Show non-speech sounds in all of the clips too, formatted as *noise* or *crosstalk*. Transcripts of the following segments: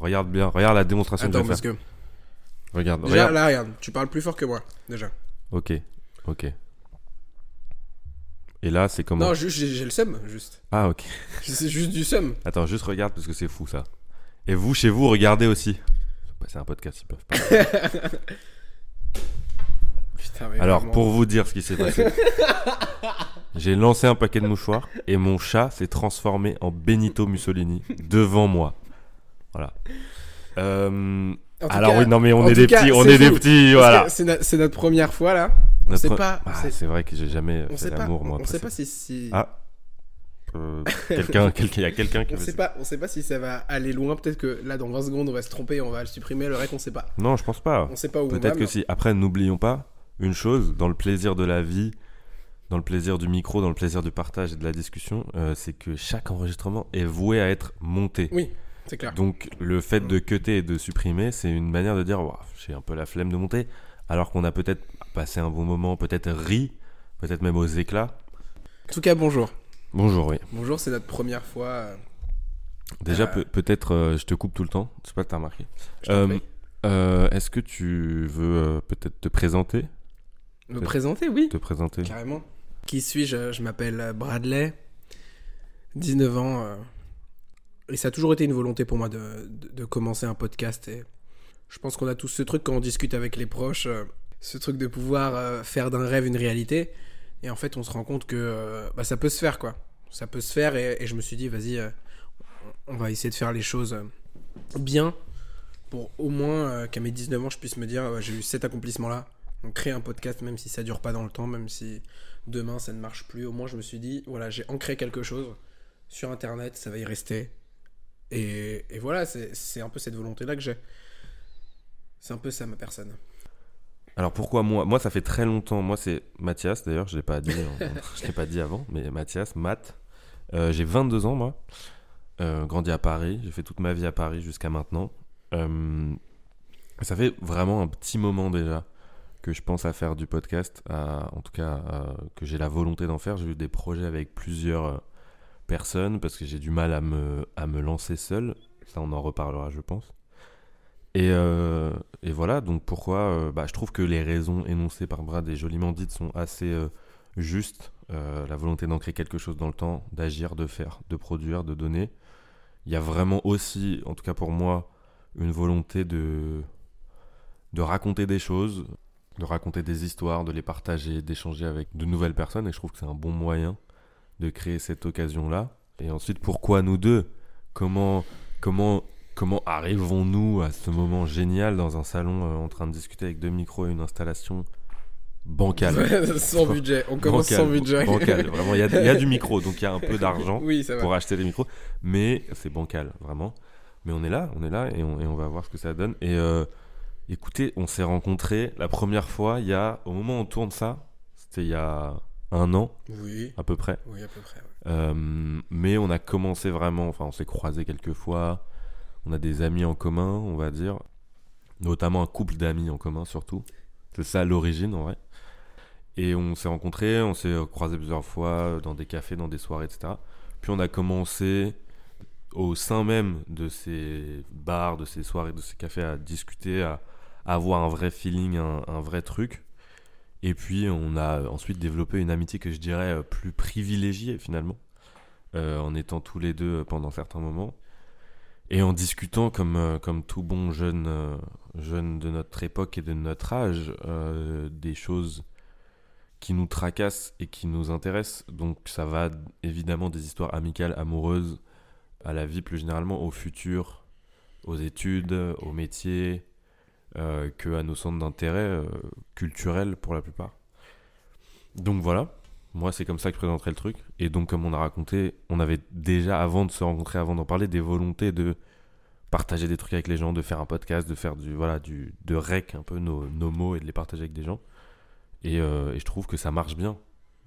regarde bien, regarde la démonstration Attends, que je vais parce faire. que. Regarde, Déjà, regarde. là, regarde, tu parles plus fort que moi, déjà. Ok, ok. Et là, c'est comment Non, juste, j'ai le seum, juste. Ah, ok. *laughs* C'est juste du seum. Attends, juste regarde parce que c'est fou ça. Et vous, chez vous, regardez aussi. C'est un podcast, ils peuvent pas. *laughs* Putain, mais Alors, vraiment. pour vous dire ce qui s'est passé, *laughs* j'ai lancé un paquet de mouchoirs et mon chat s'est transformé en Benito Mussolini devant moi. Voilà. Euh, alors, cas- oui, non, mais on est des cas, petits, on est des petits, voilà. C'est no- c'est notre première fois, là. On Notre- sait pas. Ah, c'est vrai que j'ai jamais on fait l'amour, moi. on sait pas si, si- Ah. Euh, quelqu'un, *laughs* quelqu'un, il y a quelqu'un qui on sait pas, on sait pas si ça va aller loin. Peut-être que là, dans 20 secondes, on va se tromper, on va le supprimer. Le reste, on sait pas. Non, je pense pas. On sait pas où. Peut-être que mais- si. Après, n'oublions pas une chose, dans le plaisir de la vie, dans le plaisir du micro, dans le plaisir du partage et de la discussion, euh, c'est que chaque enregistrement est voué à être monté. Oui, clair. Donc le fait de cutter et de supprimer, c'est une manière de dire Ouah, j'ai un peu la flemme de monter, alors qu'on a peut-être passé un bon moment, peut-être ri, peut-être même aux éclats. En tout cas, bonjour. Bonjour, oui. Bonjour, c'est notre première fois. euh, Déjà, Euh. peut- peut-être euh, je te coupe tout le temps, je sais pas si t'as remarqué. Euh, Est-ce que tu veux peut-être te présenter? Me présenter, oui. Te présenter Carrément. Qui suis-je? Je m'appelle Bradley, 19 ans. Et ça a toujours été une volonté pour moi de, de- commencer un podcast. Et je pense qu'on a tous ce truc quand on discute avec les proches, euh, ce truc de pouvoir euh, faire d'un rêve une réalité. Et en fait, on se rend compte que euh, bah, ça peut se faire, quoi. Ça peut se faire. Et, je me suis dit, vas-y, on va essayer de faire les choses bien pour au moins qu'à mes 19 ans, je puisse me dire, j'ai eu cet accomplissement-là. Donc créer un podcast, même si ça dure pas dans le temps, même si demain ça ne marche plus, au moins je me suis dit, voilà, j'ai ancré quelque chose sur Internet, ça va y rester. Et, voilà, c'est un peu cette volonté-là que j'ai. C'est un peu ça ma personne. Alors pourquoi moi Moi, ça fait très longtemps. Moi, c'est Mathias, d'ailleurs, je l'ai pas dit, *laughs* je l'ai pas dit avant, mais Mathias, Matt. Euh, j'ai 22 ans, moi. Euh, grandi à Paris. J'ai fait toute ma vie à Paris jusqu'à maintenant. Euh, ça fait vraiment un petit moment déjà que je pense à faire du podcast. en tout cas, que j'ai la volonté d'en faire. J'ai eu des projets avec plusieurs personnes parce que j'ai du mal à me, à me lancer seul. Ça, on en reparlera, je pense. Et, euh, et voilà, donc pourquoi euh, bah, Je trouve que les raisons énoncées par Brad et joliment dites sont assez euh, justes. La volonté d'ancrer quelque chose dans le temps, d'agir, de faire, de produire, de donner. Il y a vraiment aussi, en tout cas pour moi, une volonté de, de raconter des choses, de raconter des histoires, de les partager, d'échanger avec de nouvelles personnes. Et je trouve que c'est un bon moyen de créer cette occasion-là. Et ensuite, pourquoi nous deux? Comment, comment, comment arrivons-nous à ce moment génial dans un salon euh, en train de discuter avec deux micros et une installation bancale? *laughs* Sans budget, on commence Bancal, sans budget. bancal. Vraiment, il y, a- il y a du micro, donc il y a un peu *laughs* d'argent oui, pour acheter des micros, mais c'est bancal, vraiment. Mais on est là, on est là et on, et on va voir ce que ça donne. Et euh, écoutez, on s'est rencontrés la première fois, il y a, au moment où on tourne ça, c'était il y a un an Oui, à peu près. oui, à peu près. ouais. Euh, mais on a commencé vraiment, enfin on s'est croisés quelques fois, on a des amis en commun, on va dire, notamment un couple d'amis en commun surtout. C'est ça l'origine en vrai. Et on s'est rencontrés, on s'est croisés plusieurs fois dans des cafés, dans des soirées, etc. Puis on a commencé au sein même de ces bars, de ces soirées, de ces cafés à discuter, à, avoir un vrai feeling, un, un vrai truc. Et puis on a ensuite développé une amitié que je dirais euh, plus privilégiée finalement, euh, en étant tous les deux pendant certains moments. Et en discutant comme, euh, comme tout bon jeune, euh, jeune de notre époque et de notre âge, euh, des choses qui nous tracassent et qui nous intéressent. Donc ça va évidemment des histoires amicales, amoureuses, à la vie plus généralement, au futur, aux études, au métier, euh, que à nos centres d'intérêt euh, culturels pour la plupart. Donc voilà, moi c'est comme ça que je présenterai le truc. Et donc comme on a raconté, on avait déjà avant de se rencontrer, avant d'en parler, des volontés de partager des trucs avec les gens, de faire un podcast, de faire du voilà du de rec un peu nos, nos mots et de les partager avec des gens. Et, euh, et je trouve que ça marche bien.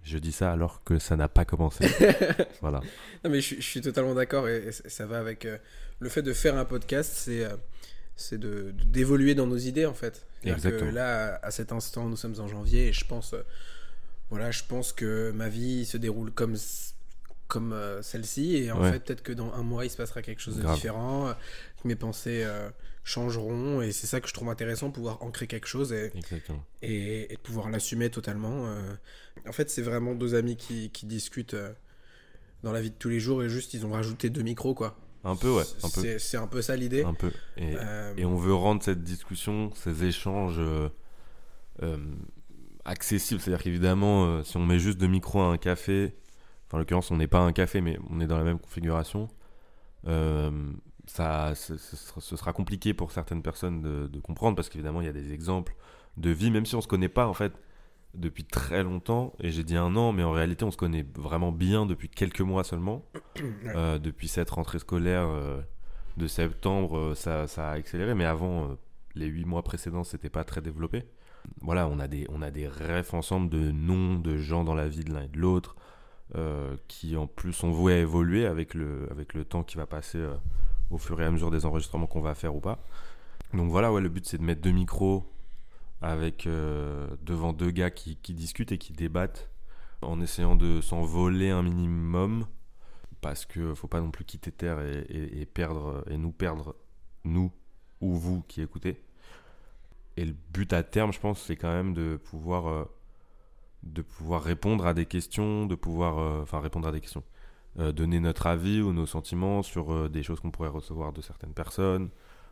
Je dis ça alors que ça n'a pas commencé. *laughs* voilà. Non, mais je, suis- je suis totalement d'accord et, et ça ça va avec euh, le fait de faire un podcast, c'est euh, c'est de d'évoluer dans nos idées en fait. Que là, à cet instant, nous sommes en janvier et je pense, euh, voilà, je pense que ma vie se déroule comme comme euh, celle-ci. Et en Ouais. fait, peut-être que dans un mois, il se passera quelque chose de Grave. différent. euh, que mes pensées changeront. Et c'est ça que je trouve intéressant, pouvoir ancrer quelque chose et, et, pouvoir l'assumer totalement. En fait, c'est vraiment deux amis qui, qui discutent dans la vie de tous les jours et juste, ils ont rajouté deux micros, quoi. Un peu, ouais. Un peu. C'est un peu ça l'idée. Un peu. Et, Euh, et on veut rendre cette discussion, ces échanges euh, euh, accessibles. C'est-à-dire qu'évidemment, si on met juste deux micros à un café, enfin en l'occurrence on n'est pas à un café, mais on est dans la même configuration, ça, ce, ce sera, compliqué pour certaines personnes de, de comprendre parce qu'évidemment il y a des exemples de vie, même si on se connaît pas en fait depuis très longtemps. Et j'ai dit un an, mais en réalité on se connaît vraiment bien depuis quelques mois seulement. *coughs* Euh, depuis cette rentrée scolaire euh, de septembre, euh, ça, ça a accéléré, mais avant, euh, les huit mois précédents, c'était pas très développé. Voilà, on a des, on a des refs ensemble de noms de gens dans la vie de l'un et de l'autre, qui en plus sont voués à évoluer avec le, avec le temps qui va passer au fur et à mesure des enregistrements qu'on va faire ou pas. Donc voilà, ouais, le but c'est de mettre deux micros avec euh, devant deux gars qui, discutent et qui débattent en essayant de s'en voler un minimum parce que faut pas non plus quitter terre et, perdre et nous perdre nous ou vous qui écoutez. Et le but à terme, je pense, c'est quand même de pouvoir euh, de pouvoir répondre à des questions, de pouvoir euh, répondre à des questions, donner notre avis ou nos sentiments sur des choses qu'on pourrait recevoir de certaines personnes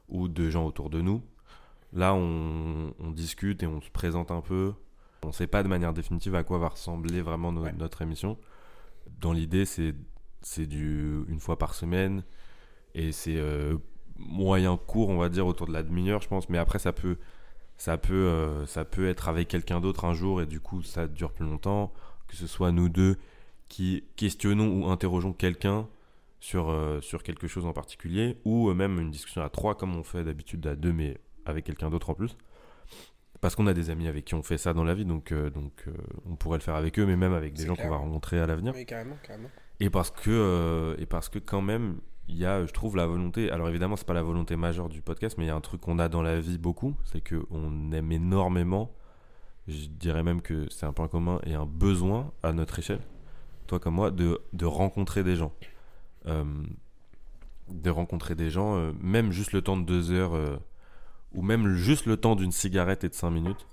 ou de gens autour de nous. Là, on, on discute et on se présente un peu. On ne sait pas de manière définitive à quoi va ressembler vraiment no- Ouais. notre émission. Dans l'idée, c'est c'est du une fois par semaine et c'est euh, moyen court, on va dire autour de la demi-heure, je pense. Mais après, ça peut ça peut euh, ça peut être avec quelqu'un d'autre un jour et du coup, ça dure plus longtemps. Que ce soit nous deux qui questionnons ou interrogeons quelqu'un sur euh, sur quelque chose en particulier ou euh, même une discussion à trois comme on fait d'habitude à deux, mais avec quelqu'un d'autre en plus. Parce qu'on a des amis avec qui on fait ça dans la vie, donc, euh, donc euh, on pourrait le faire avec eux, mais même avec des gens qu'on va rencontrer à l'avenir. Oui, carrément, carrément. Et parce que, euh, et parce que quand même, il y a, je trouve, la volonté. Alors évidemment, c'est pas la volonté majeure du podcast, mais il y a un truc qu'on a dans la vie beaucoup, c'est que on aime énormément. Je dirais même que c'est un point commun et un besoin à notre échelle, toi comme moi, de, de rencontrer des gens. De rencontrer des gens, même juste le temps de deux heures, ou même juste le temps d'une cigarette et de cinq minutes.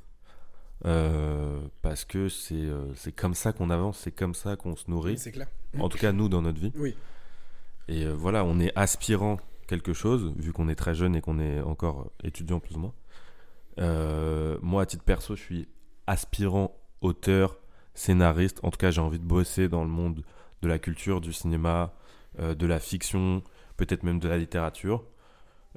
Euh, parce que c'est euh, c'est comme ça qu'on avance, c'est comme ça qu'on se nourrit. C'est clair. En tout cas, nous, dans notre vie. Oui. Et euh, voilà, on est aspirant quelque chose, vu qu'on est très jeune et qu'on est encore étudiant plus ou moins. Euh, moi, à titre perso, je suis aspirant auteur, scénariste. En tout cas, j'ai envie de bosser dans le monde de la culture, du cinéma, de la fiction, peut-être même de la littérature.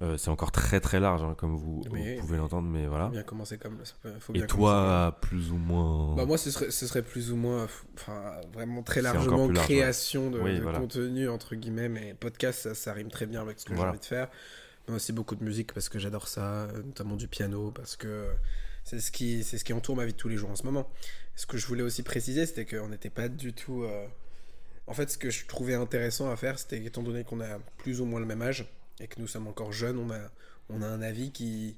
Euh, c'est encore très très large, hein, comme vous, Mais- vous pouvez l'entendre, mais voilà. Bien commencer comme Faut bien Et comme toi, plus ou moins. Bah moi ce serait, ce serait plus ou moins enfin vraiment très largement large, création de, Oui, de voilà. contenu entre guillemets mais podcast ça, ça rime très bien avec ce que Voilà. j'ai envie de faire mais aussi beaucoup de musique parce que j'adore ça euh, notamment du piano parce que c'est ce qui c'est ce qui entoure ma vie de tous les jours en ce moment ce que je voulais aussi préciser c'était qu'on n'était pas du tout euh, en fait ce que je trouvais intéressant à faire c'était étant donné qu'on a plus ou moins le même âge et que nous sommes encore jeunes on a on a un avis qui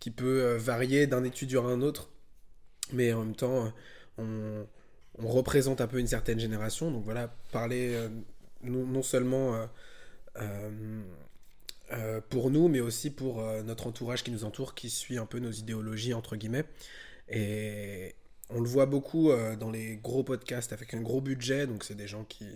qui peut euh, varier d'un étudiant à un autre mais en même temps on, on représente un peu une certaine génération. Donc voilà, parler euh, non, seulement euh, euh, euh, pour nous, mais aussi pour euh, notre entourage qui nous entoure, qui suit un peu nos idéologies, entre guillemets. Et on le voit beaucoup euh, dans les gros podcasts avec un gros budget, donc c'est des gens qui,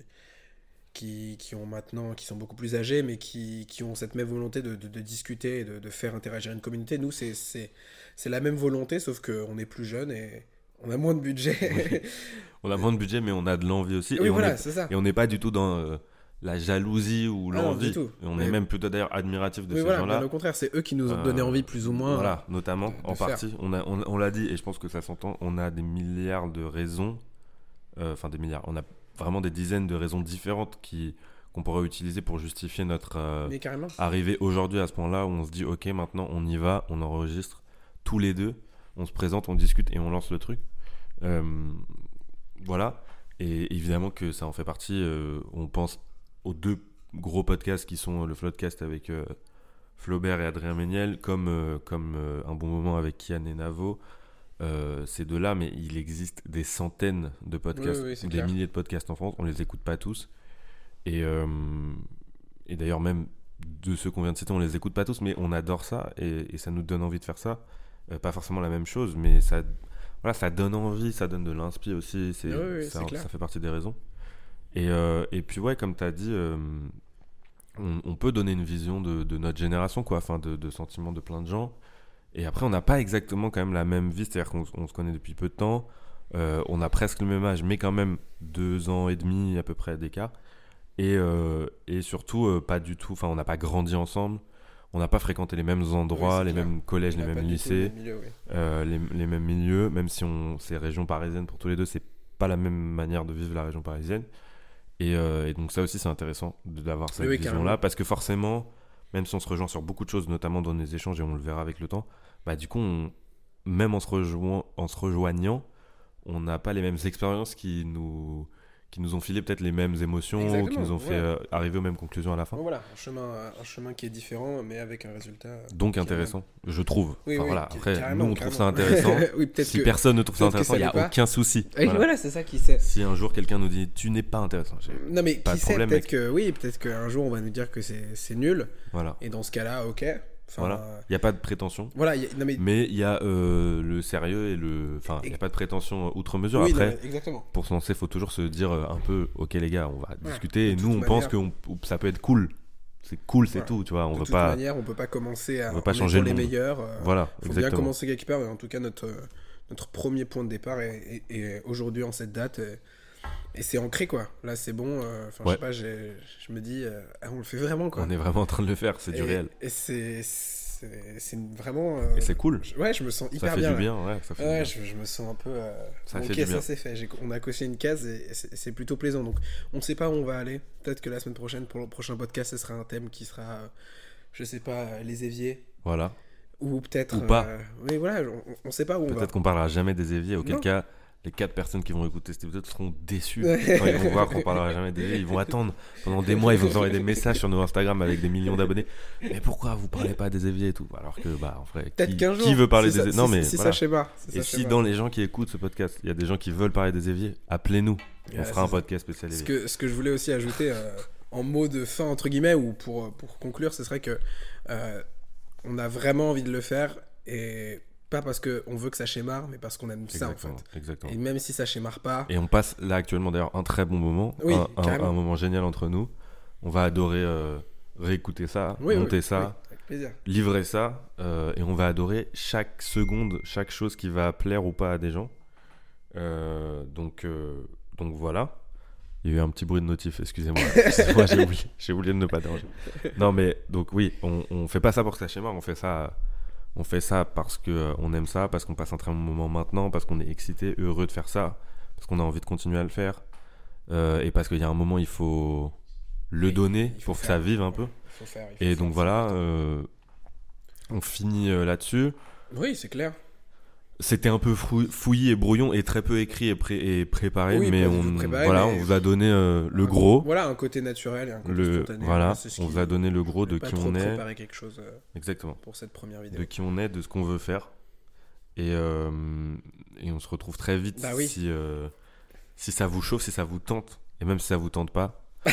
qui, qui ont maintenant, qui sont beaucoup plus âgés, mais qui, qui ont cette même volonté de, de, de discuter et de, de faire interagir une communauté. Nous, c'est la même volonté, sauf qu'on est plus jeune et on a moins de budget. On a moins de budget, mais on a de l'envie aussi. oui, et on voilà, est- c'est ça. Et on n'est pas du tout dans euh, la jalousie ou Ah non, l'envie. Et on Mais- est même plutôt d'ailleurs admiratif de Oui, ces voilà, gens-là. au contraire, c'est eux qui nous ont Euh, donné envie plus ou moins. Voilà, notamment, en partie. On, a, on, on l'a dit, et je pense que ça s'entend, on a des milliards de raisons. euh, Enfin, des milliards. On a vraiment des dizaines de raisons différentes qui qu'on pourrait utiliser pour justifier notre euh, arrivée aujourd'hui à ce point-là où on se dit, ok, maintenant on y va, on enregistre tous les deux, on se présente, on discute et on lance le truc. Euh, voilà. Et évidemment que ça en fait partie. euh, on pense aux deux gros podcasts qui sont le Floodcast avec Flaubert et Adrien Méniel, comme, comme un bon moment avec Kian et Navo. Euh, ces deux-là, mais il existe des centaines de podcasts, Oui, oui, c'est des clair. milliers de podcasts en France. On les écoute pas tous. Et, euh, et d'ailleurs, même de ceux qu'on vient de citer, on les écoute pas tous, mais on adore ça et, et ça nous donne envie de faire ça. Euh, pas forcément la même chose, mais ça, voilà, ça donne envie, ça donne de l'inspi aussi. C'est, ça, fait partie des raisons. Et, euh, et puis, ouais, comme tu as dit, on, on peut donner une vision de, de notre génération, quoi, enfin, de, de sentiments de plein de gens. Et après, on n'a pas exactement quand même la même vie, c'est-à-dire qu'on on se connaît depuis peu de temps. Euh, on a presque le même âge, mais quand même deux ans et demi à peu près d'écart. Et, euh, et surtout, euh, pas du tout, enfin, on n'a pas grandi ensemble. On n'a pas fréquenté les mêmes endroits, les clair. mêmes collèges, On les mêmes lycées, même milieu, ouais. euh, les, les mêmes milieux, même si on c'est région parisienne pour tous les deux, c'est pas la même manière de vivre la région parisienne. Et, euh, et donc ça aussi c'est intéressant d'avoir cette Oui, vision-là, parce que forcément, même si on se rejoint sur beaucoup de choses, notamment dans les échanges, et on le verra avec le temps, bah du coup, on- même en se, rejoignant, en se rejoignant, on n'a pas les mêmes expériences qui nous, qui nous ont filé peut-être les mêmes émotions, ou qui Exactement, nous ont fait ouais. euh, arriver aux mêmes conclusions à la fin. Voilà, un chemin, un chemin qui est différent, mais avec un résultat. euh, Donc intéressant, je trouve. Oui, Enfin, oui, voilà. Après, nous on trouve ça intéressant. *laughs* oui, si que. personne ne trouve ça intéressant, il n'y a pas. aucun souci. *laughs* Voilà. voilà, c'est ça qui sait. Si un jour quelqu'un nous dit tu n'es pas intéressant, Non, mais Pas qui de sait, problème, peut-être que. Oui, peut-être qu'un jour on va nous dire que c'est c'est nul. voilà. Et dans ce cas-là, ok. Enfin, Voilà. Il n'y a pas de prétention. Voilà, il y a- non, mais. Mais il y a euh, le sérieux et le. Enfin, il n'y a pas de prétention outre mesure. oui, Après, mais exactement. pour se lancer, il faut toujours se dire euh, un peu Ok, les gars, on va discuter. Et nous, on pense que on- ça peut être cool. C'est cool, c'est Voilà. tout. Tu vois, on de veut toute pas. manière, on peut pas commencer à on veut pas changer le les meilleurs. euh, Voilà, faut bien exactement. commencer quelque part. Et en tout cas, notre, euh, notre premier point de départ est, est- est aujourd'hui en cette date. Et c'est ancré, quoi. Là, c'est bon. euh, Enfin, je Ouais. sais pas, je me dis, euh, ah, on le fait vraiment, quoi. On est vraiment en train de le faire, c'est du réel. Et c'est vraiment. euh, Et c'est cool. je- Ouais, je me sens Ça hyper fait bien. du bien, ouais. Ça fait du Ouais, bien. je, je me sens un peu. euh, Ça bon, fait du bien. ça c'est fait. On a coché une case et c'est c'est plutôt plaisant. Donc, on ne sait pas où on va aller. Peut-être que la semaine prochaine, pour le prochain podcast, ce sera un thème qui sera, euh, je sais pas, les éviers. Voilà. Ou peut-être. Ou pas. oui, voilà, on, on sait pas où on va. Peut-être qu'on parlera jamais des éviers, auquel Non. cas les quatre personnes qui vont écouter cet épisode seront déçues quand ils vont voir qu'on parlera jamais des éviers. Ils vont attendre pendant des mois, ils vont nous envoyer des messages sur nos Instagram avec des millions d'abonnés. Mais pourquoi vous parlez pas des éviers et tout? Alors que, bah, en vrai, qui, jour. qui veut parler des ça- éviers Non, mais Si voilà. ça schéma. Et ça si schéma. dans les gens qui écoutent ce podcast, il y a des gens qui veulent parler des éviers, appelez-nous. On Ouais, fera un c'est podcast spécial Ce que, ce que je voulais aussi ajouter euh, en mot de fin, entre guillemets, ou pour, pour conclure, ce serait que euh, on a vraiment envie de le faire et pas parce qu'on veut que ça schémare, mais parce qu'on aime ça en fait. exactement. Et même si ça schémare pas, Et on passe là actuellement d'ailleurs un très bon moment, Oui, un, un- carrément. un moment génial entre nous. On va adorer euh, réécouter ça, oui, monter oui, ça. livrer ça euh, et on va adorer chaque seconde, chaque chose qui va plaire ou pas à des gens. Euh, donc, donc voilà. Il y a eu un petit bruit de notif, excusez-moi. *laughs* Excusez-moi, j'ai oublié, j'ai oublié de ne pas déranger. Non mais donc oui, on, on fait pas ça pour que ça schéma, on fait ça, on fait ça parce que euh, on aime ça, parce qu'on passe un très bon moment maintenant, parce qu'on est excité, heureux de faire ça, parce qu'on a envie de continuer à le faire euh, et parce qu'il y a un moment il faut le Oui, donner il faut pour que ça vive un peu. Il faut faire, il faut Et donc voilà, euh, on finit là-dessus. Oui, c'est clair. C'était un peu fouillis et brouillon et très peu écrit et, pré- et préparé, Oui, mais on, préparé, voilà, mais- on vous a donné euh, le gros, Voilà, un côté naturel et un côté le, spontané. voilà, on vous a donné le gros de qui on est, quelque chose euh, exactement, pour cette première de vidéo. qui on est, de ce qu'on veut faire, et, euh, et on se retrouve très vite Bah oui. si si ça vous chauffe, si ça vous tente, et même si ça vous tente pas, *laughs*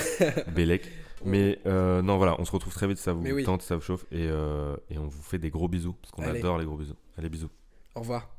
Bélec. Mais euh, non, voilà, on se retrouve très vite si ça vous oui. tente, si ça vous chauffe, et, euh, et on vous fait des gros bisous parce qu'on adore les gros bisous. Allez, bisous. Au revoir.